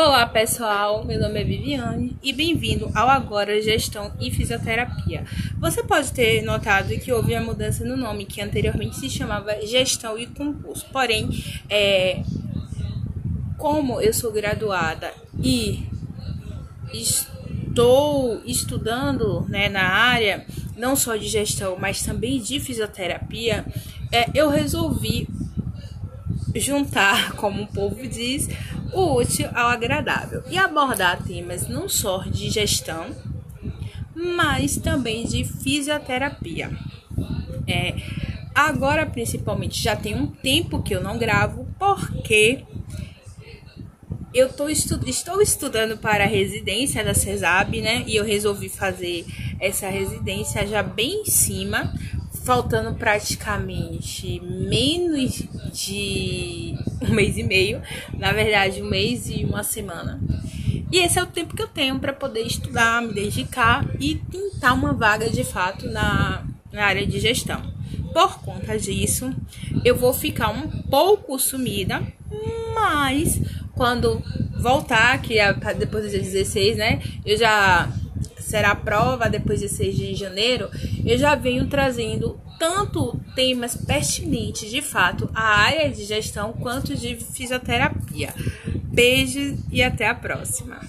Olá pessoal, meu nome é Viviane e bem-vindo ao Agora Gestão e Fisioterapia. Você pode ter notado que houve a mudança no nome, que anteriormente se chamava Gestão e Concurso. Porém, é, como eu sou graduada e estou estudando né, na área, não só de gestão, mas também de fisioterapia, é, eu resolvi juntar, como o povo diz, o útil ao agradável e abordar temas não só de gestão, mas também de fisioterapia. É, agora, principalmente, já tem um tempo que eu não gravo, porque eu tô estu estou estudando para a residência da CESAB, né? E eu resolvi fazer essa residência já bem em cima, faltando praticamente menos de um mês e meio, na verdade, um mês e uma semana. E esse é o tempo que eu tenho para poder estudar, me dedicar e tentar uma vaga de fato na, na área de gestão. Por conta disso, eu vou ficar um pouco sumida, mas quando voltar, que é depois do dia 16, né? Eu já será a prova depois de 6 de janeiro, eu já venho trazendo tanto temas pertinentes de fato à área de gestão quanto de fisioterapia. Beijos e até a próxima.